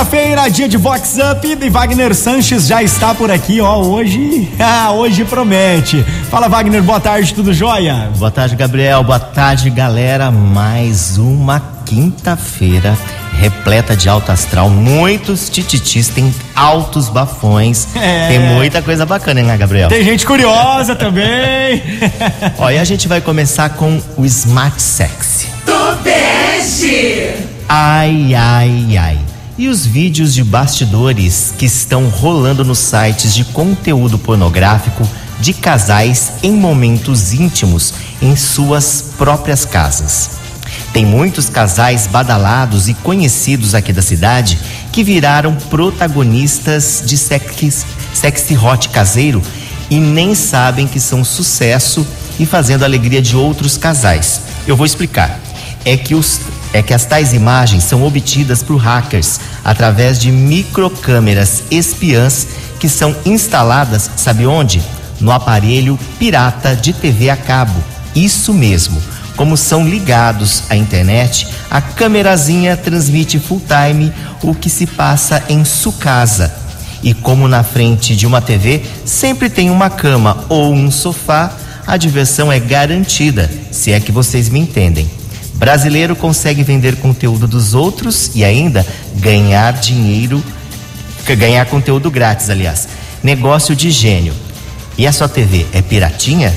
Quinta-feira, dia de Vox Up e Wagner Sanches já está por aqui, ó, hoje, ah, hoje promete. Fala Wagner, boa tarde, tudo jóia? Boa tarde, Gabriel, boa tarde, galera, mais uma quinta-feira repleta de alto astral, muitos tititis, tem altos bafões, é. tem muita coisa bacana, né, Gabriel? Tem gente curiosa também. Ó, e a gente vai começar com o Smart Sexy. Do bege! Ai, ai, ai. E os vídeos de bastidores que estão rolando nos sites de conteúdo pornográfico de casais em momentos íntimos em suas próprias casas. Tem muitos casais badalados e conhecidos aqui da cidade que viraram protagonistas de sexy, sexy hot caseiro e nem sabem que são sucesso e fazendo a alegria de outros casais. Eu vou explicar. É que, os, é que as tais imagens são obtidas por hackers através de microcâmeras espiãs que são instaladas, sabe onde? No aparelho pirata de TV a cabo. Isso mesmo como são ligados à internet, a câmerazinha transmite full time o que se passa em sua casa. E como na frente de uma TV sempre tem uma cama ou um sofá, a diversão é garantida, se é que vocês me entendem. Brasileiro consegue vender conteúdo dos outros e ainda ganhar dinheiro, ganhar conteúdo grátis, aliás. Negócio de gênio. E a sua TV é piratinha?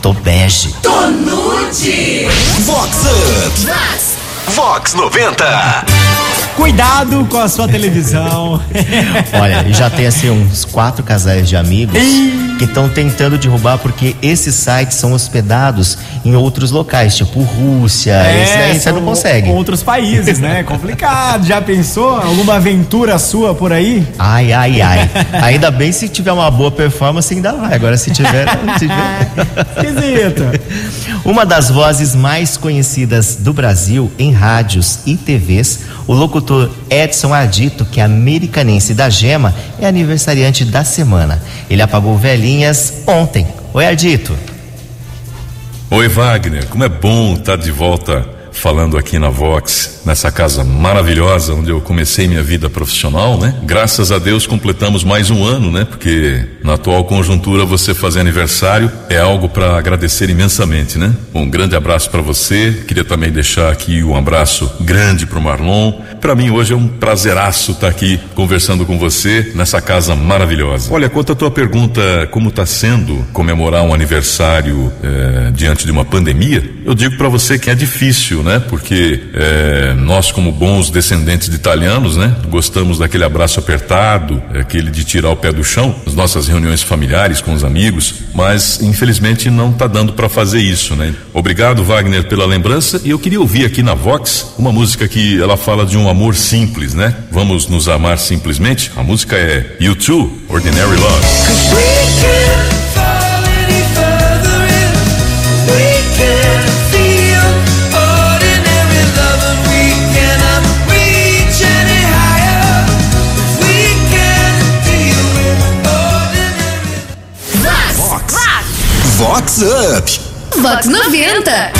Tô bege. Tô nude. Vox Up. Vox. Vox 90. Cuidado com a sua televisão. Olha, já tem assim uns quatro casais de amigos que estão tentando derrubar porque esses sites são hospedados em outros locais, tipo Rússia, é, esse daí você não consegue. Outros países, né? Complicado. Já pensou? Alguma aventura sua por aí? Ai, ai, ai. Ainda bem se tiver uma boa performance, ainda vai. Agora se tiver. se tiver... Esquisito. Uma das vozes mais conhecidas do Brasil em rádios e TVs, o locutor Edson Ardito, que é americanense da Gema, é aniversariante da semana. Ele apagou velhinhas ontem. Oi, Ardito. Oi, Wagner. Como é bom estar de volta falando aqui na Vox, nessa casa maravilhosa onde eu comecei minha vida profissional, né? Graças a Deus completamos mais um ano, né? Porque na atual conjuntura você fazer aniversário é algo para agradecer imensamente, né? Um grande abraço para você. Queria também deixar aqui um abraço grande para o Marlon. Para mim hoje é um prazeraço estar aqui conversando com você nessa casa maravilhosa. Olha, quanto à tua pergunta, como está sendo comemorar um aniversário eh, diante de uma pandemia? Eu digo para você que é difícil, né? Porque nós, como bons descendentes de italianos, né? Gostamos daquele abraço apertado, aquele de tirar o pé do chão, as nossas reuniões familiares com os amigos, mas infelizmente não está dando para fazer isso, né? Obrigado, Wagner, pela lembrança. E eu queria ouvir aqui na Vox uma música que ela fala de um amor simples, né? Vamos nos amar simplesmente. A música é U2, Ordinary Love. Up. Vox 90.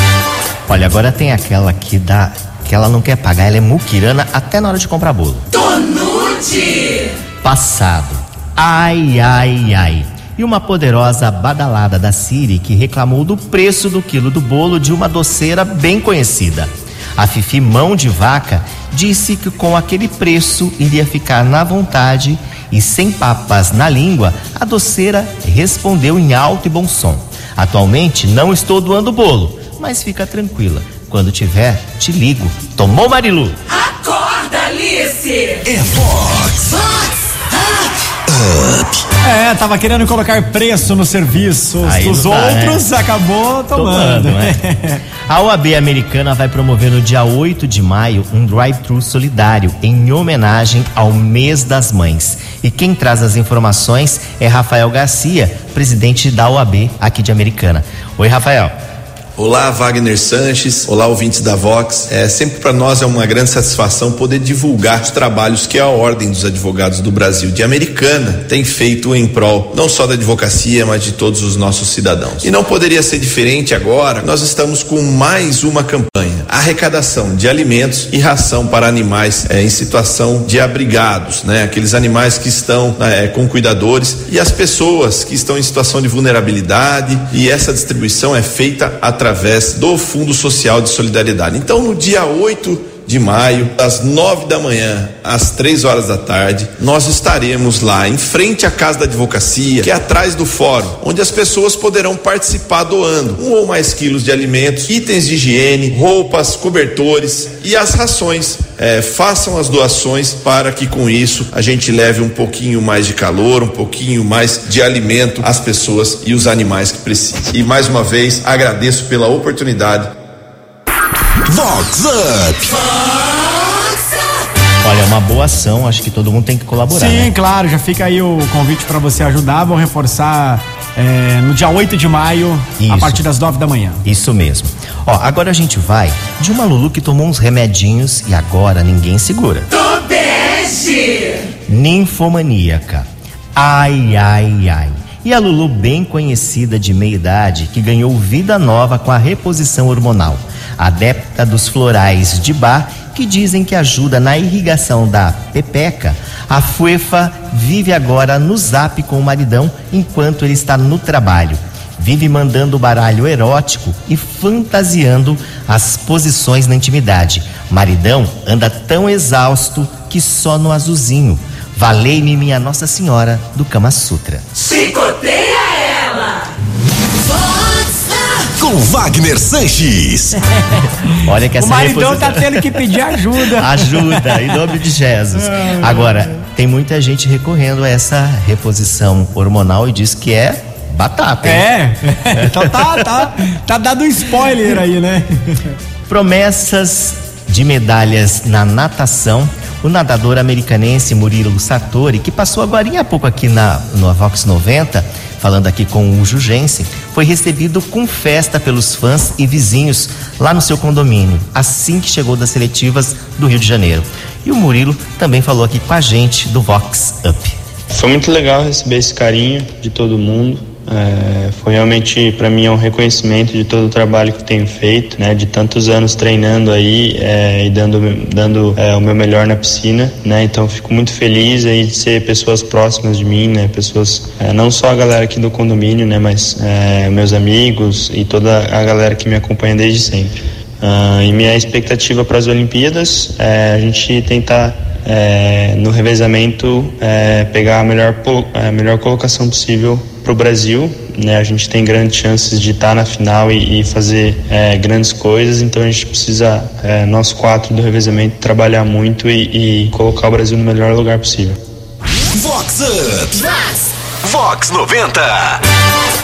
Olha, agora tem aquela que dá. que ela não quer pagar, ela é muquirana até na hora de comprar bolo. Tonute. Passado. Ai, ai, ai. E uma poderosa badalada da Siri que reclamou do preço do quilo do bolo de uma doceira bem conhecida. A Fifi Mão de Vaca disse que com aquele preço iria ficar na vontade e sem papas na língua, a doceira respondeu em alto e bom som. Atualmente não estou doando bolo, mas fica tranquila. Quando tiver, te ligo. Tomou, Marilu? Acorda, Alice! É Fox! Fox! Up! É, tava querendo colocar preço nos serviços Aí dos tá, outros, né? acabou tomando. tomando né? A OAB americana vai promover no dia 8 de maio um drive-thru solidário em homenagem ao mês das mães. E quem traz as informações é Rafael Garcia, presidente da OAB aqui de Americana. Oi, Rafael. Olá, Wagner Sanches. Olá, ouvintes da Vox. É, sempre para nós é uma grande satisfação poder divulgar os trabalhos que a Ordem dos Advogados do Brasil de Americana tem feito em prol não só da advocacia, mas de todos os nossos cidadãos. E não poderia ser diferente agora. Nós estamos com mais uma campanha: arrecadação de alimentos e ração para animais é, em situação de abrigados, né? Aqueles animais que estão é, com cuidadores e as pessoas que estão em situação de vulnerabilidade. E essa distribuição é feita através através do Fundo Social de Solidariedade. Então, no dia 8 de maio, das nove da manhã às três horas da tarde, nós estaremos lá em frente à Casa da Advocacia, que é atrás do fórum, onde as pessoas poderão participar doando um ou mais quilos de alimentos, itens de higiene, roupas, cobertores e as rações. É, façam as doações para que com isso a gente leve um pouquinho mais de calor, um pouquinho mais de alimento às pessoas e os animais que precisam. E mais uma vez agradeço pela oportunidade Vox Up. Olha, é uma boa ação, acho que todo mundo tem que colaborar. Sim, né? claro, já fica aí o convite para você ajudar. Vou reforçar é, no dia 8 de maio, Isso. a partir das 9 da manhã. Isso mesmo. Ó, agora a gente vai de uma Lulu que tomou uns remedinhos e agora ninguém segura. Tobege. Ninfomaníaca. Ai, ai, ai. E a Lulu, bem conhecida de meia idade, que ganhou vida nova com a reposição hormonal. Adepta dos florais de bar, que dizem que ajuda na irrigação da pepeca, a Fuefa vive agora no zap com o maridão enquanto ele está no trabalho. Vive mandando baralho erótico e fantasiando as posições na intimidade. Maridão anda tão exausto que só no azulzinho. Valei-me minha Nossa Senhora do Kama Sutra. Chicoteia ela. Com Wagner Sanches. Olha que essa O maridão tá reposição- tendo que pedir ajuda. Ajuda, em nome de Jesus. Agora, tem muita gente recorrendo a essa reposição hormonal e diz que é batata. hein? É, então tá, tá, tá dado um spoiler aí, né? Promessas de medalhas na natação. O nadador americanense Murilo Sartori, que passou agora há pouco aqui na, no Vox 90, falando aqui com o Jugensen, foi recebido com festa pelos fãs e vizinhos lá no seu condomínio, assim que chegou das seletivas do Rio de Janeiro. E o Murilo também falou aqui com a gente do Vox Up. Foi muito legal receber esse carinho de todo mundo. É, foi realmente para mim é um reconhecimento de todo o trabalho que tenho feito, né? De tantos anos treinando aí é, e dando dando é, o meu melhor na piscina, né? Então fico muito feliz aí de ser pessoas próximas de mim, né? Pessoas é, não só a galera aqui do condomínio, né? Mas é, meus amigos e toda a galera que me acompanha desde sempre. Ah, e minha expectativa para as Olimpíadas é a gente tentar é, no revezamento é, pegar a melhor, a melhor colocação possível para o Brasil. Né? A gente tem grandes chances de estar na final e, e fazer é, grandes coisas, então a gente precisa, é, nós quatro do revezamento, trabalhar muito e, e colocar o Brasil no melhor lugar possível. Vox Up. Vox 90.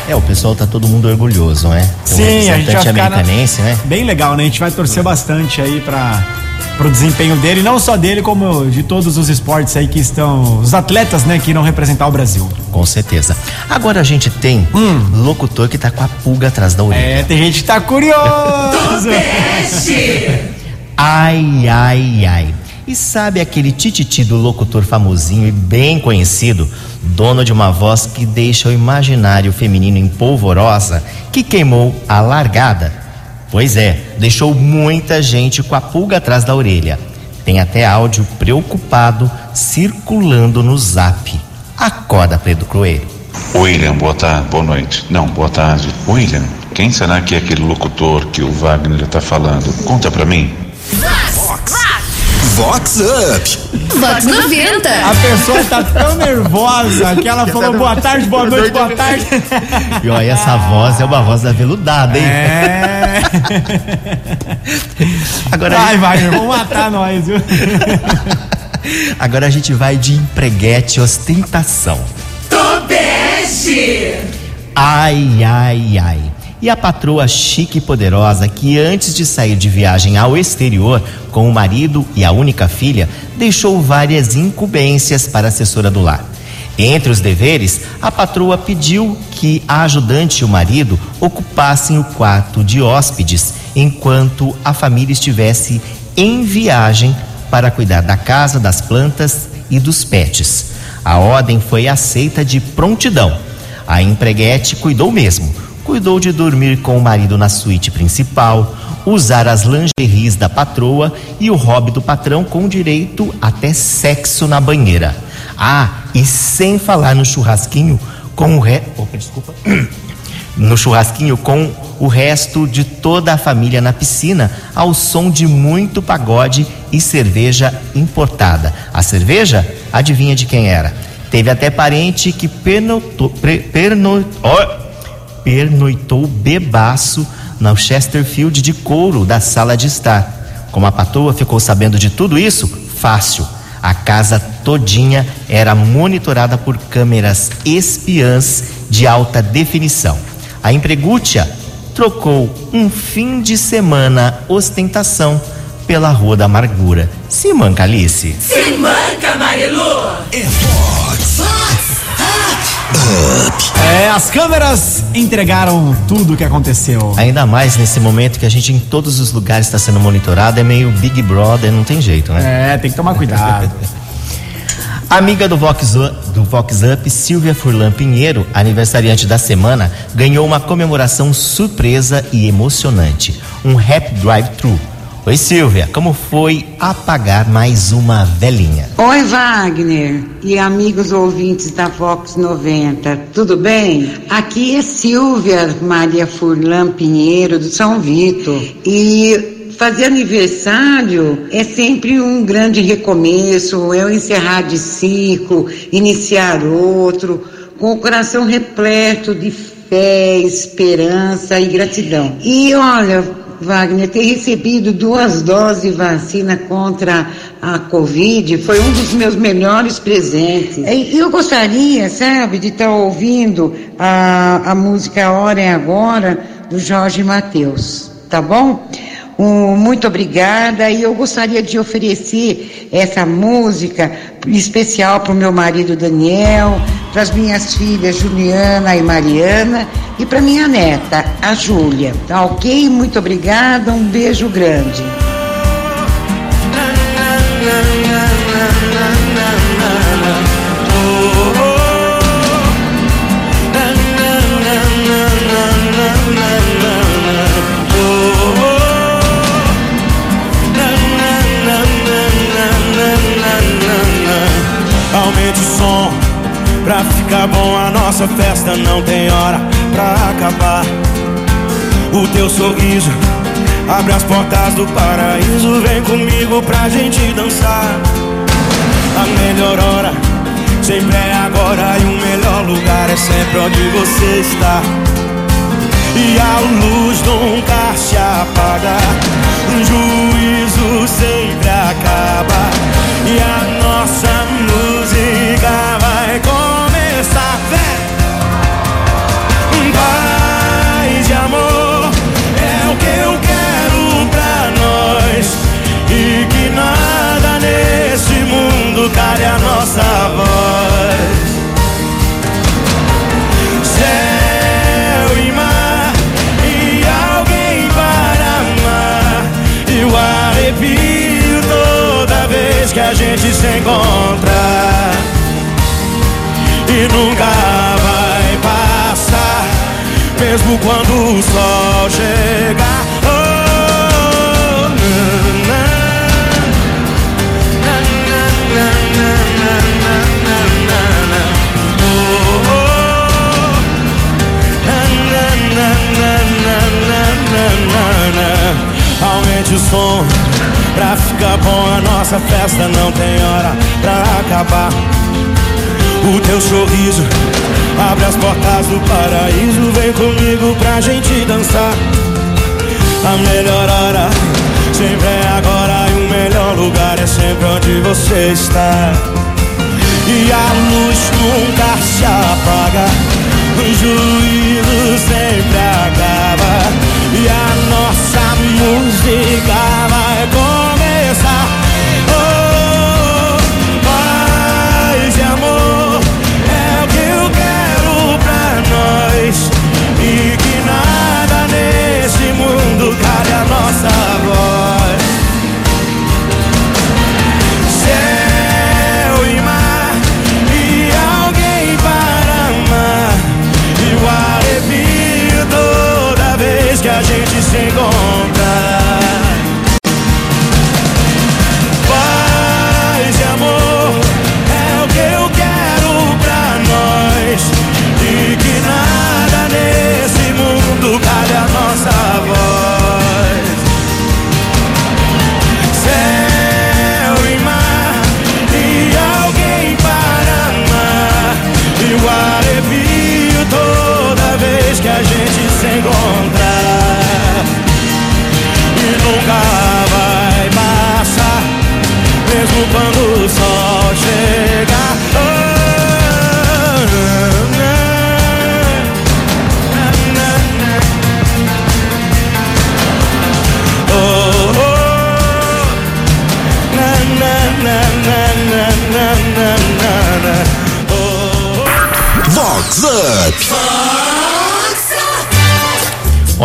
É, o pessoal tá todo mundo orgulhoso, né? Tem um Sim, a gente vai ficar na- né? Bem legal, né? A gente vai torcer bastante aí para pro desempenho dele, não só dele, como de todos os esportes aí que estão, os atletas, né, que irão representar o Brasil. Com certeza. Agora a gente tem locutor que tá com a pulga atrás da orelha. Hum. É, tem gente que tá curioso. Ai, ai, ai. E sabe aquele tititi do locutor famosinho e bem conhecido, dono de uma voz que deixa o imaginário feminino em polvorosa, que queimou a largada? Pois é, deixou muita gente com a pulga atrás da orelha. Tem até áudio preocupado circulando no zap. Acorda, Pedro Coelho. William, boa tarde, boa noite. Não, boa tarde. William, quem será que é aquele locutor que o Wagner está falando? Conta pra mim. Vox Up. Vox 90. A pessoa tá tão nervosa que ela falou boa tarde, boa noite, boa tarde. E olha, essa voz é uma voz aveludada, hein? É. Agora, Vai, gente- vai, vão matar nós, viu? agora a gente vai de empreguete ostentação. Tobege. Ai, ai, ai. E a patroa chique e poderosa que antes de sair de viagem ao exterior com o marido e a única filha, deixou várias incumbências para a assessora do lar. Entre os deveres, a patroa pediu que a ajudante e o marido ocupassem o quarto de hóspedes enquanto a família estivesse em viagem para cuidar da casa, das plantas e dos pets. A ordem foi aceita de prontidão. A empreguete cuidou mesmo. Cuidou de dormir com o marido na suíte principal, usar as lingeries da patroa e o hobby do patrão com direito até sexo na banheira. Ah, e sem falar no churrasquinho com o re... Opa, desculpa. No churrasquinho com o resto de toda a família na piscina, ao som de muito pagode e cerveja importada. A cerveja, adivinha de quem era? Teve até parente que pernotou, perno, oh, pernoitou bebaço no Chesterfield de couro da sala de estar. Como a patroa ficou sabendo de tudo isso? Fácil. A casa todinha era monitorada por câmeras espiãs de alta definição. A empregúcia trocou um fim de semana ostentação pela Rua da Amargura. Se manca, Alice. Se manca, Marilu. É Vox. Up. É, as câmeras entregaram tudo o que aconteceu. Ainda mais nesse momento que a gente em todos os lugares está sendo monitorado, é meio Big Brother, não tem jeito, né? É, tem que tomar cuidado. Amiga do Vox, do Vox Up, Silvia Furlan Pinheiro, aniversariante da semana, ganhou uma comemoração surpresa e emocionante. Um Rap Drive-Thru. Oi, Silvia, como foi apagar mais uma velhinha? Oi, Wagner e amigos ouvintes da Vox 90, tudo bem? Aqui é Silvia Maria Furlan Pinheiro, do São Vitor. E fazer aniversário é sempre um grande recomeço, é o encerrar de ciclo, iniciar outro, com o coração repleto de fé, esperança e gratidão. E olha, Wagner, ter recebido duas doses de vacina contra a Covid foi um dos meus melhores presentes. E eu gostaria, sabe, de estar ouvindo a, a música Hora é Agora, do Jorge Mateus, tá bom? Um, muito obrigada e eu gostaria de oferecer essa música especial para o meu marido Daniel, para as minhas filhas Juliana e Mariana e para minha neta, a Júlia. Tá ok? Muito obrigada, um beijo grande. Nossa festa não tem hora pra acabar. O teu sorriso abre as portas do paraíso. Vem comigo pra gente dançar. A melhor hora sempre é agora. E o melhor lugar é sempre onde você está. E a luz nunca se apaga. O juízo sempre se encontra. E nunca vai passar, mesmo quando o sol chegar. Aumente o som pra ficar bom. A nossa festa não tem hora pra acabar. O teu sorriso abre as portas do paraíso. Vem comigo pra gente dançar. A melhor hora sempre é agora. E o melhor lugar é sempre onde você está. E a luz nunca se apaga. O juízo sempre acaba. Música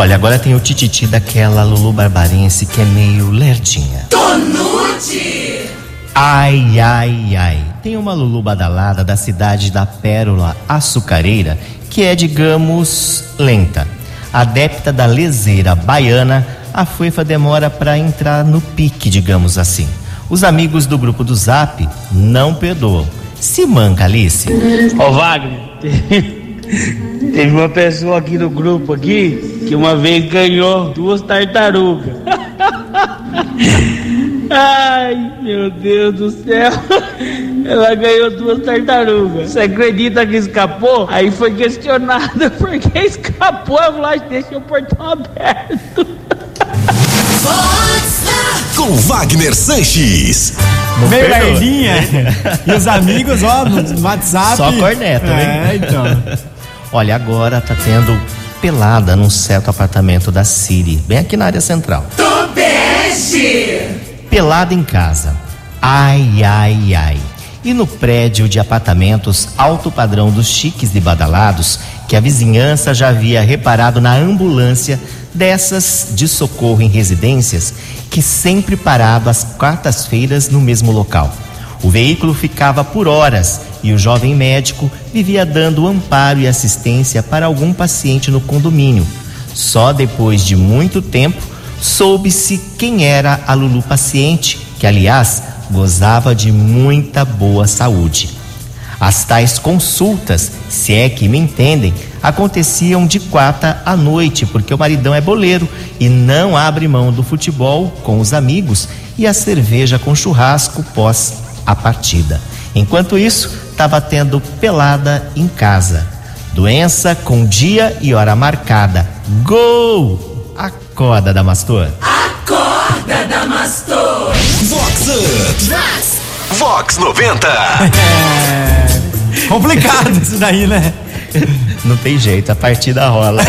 Olha, agora tem o tititi daquela Lulu Barbarense que é meio lerdinha. Tonute. Ai, ai, ai. Tem uma Lulu badalada da cidade da Pérola Açucareira que é, digamos, lenta. Adepta da leseira baiana, a foifa demora para entrar no pique, digamos assim. Os amigos do grupo do Zap não perdoam. Se manca, Alice. Ô Wagner, teve uma pessoa aqui no grupo aqui que uma vez ganhou duas tartarugas. Ai, meu Deus do céu. Ela ganhou duas tartarugas. Você acredita que escapou? Aí foi questionada por que escapou. Eu falei, deixa o portão aberto. Com Wagner Sanches. Meio lerdinha. E os amigos, ó, no WhatsApp. Só corneta, né? É, então. Olha, agora tá tendo pelada num certo apartamento da Siri, bem aqui na área central. Tobeste. Pelada em casa. Ai, ai, ai. E no prédio de apartamentos alto padrão dos chiques e badalados, que a vizinhança já havia reparado na ambulância dessas de socorro em residências, que sempre parado às quartas-feiras no mesmo local. O veículo ficava por horas e o jovem médico vivia dando amparo e assistência para algum paciente no condomínio. Só depois de muito tempo soube-se quem era a Lulu paciente, que aliás gozava de muita boa saúde. As tais consultas, se é que me entendem, aconteciam de quarta à noite, porque o maridão é boleiro e não abre mão do futebol com os amigos e a cerveja com churrasco pós a partida. Enquanto isso, estava tendo pelada em casa. Doença com dia e hora marcada. Gol! Acorda, Damastor. Acorda, Damastor. Vox. Vox 90. É. Complicado isso daí, né? Não tem jeito, a partida rola.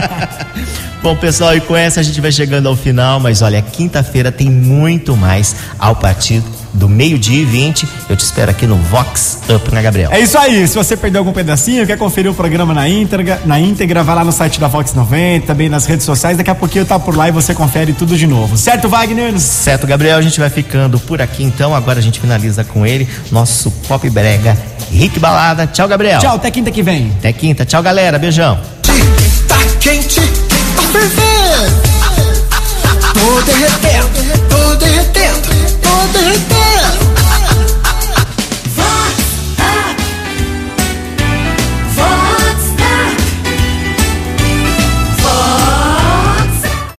Bom, pessoal, e com essa a gente vai chegando ao final, mas olha, quinta-feira tem muito mais ao partir do meio-dia e 20. Eu te espero aqui no Vox Up, né, Gabriel? É isso aí. Se você perdeu algum pedacinho, quer conferir o programa na íntegra, na íntegra, vai lá no site da Vox 90, também nas redes sociais. Daqui a pouquinho tá por lá e você confere tudo de novo. Certo, Wagner? Certo, Gabriel, a gente vai ficando por aqui então. Agora a gente finaliza com ele, nosso Pop Brega, Rick Balada. Tchau, Gabriel. Tchau, até quinta que vem. Até quinta. Tchau, galera. Beijão. Tá quente, tá fervendo. Tô derretendo, 어떨 때.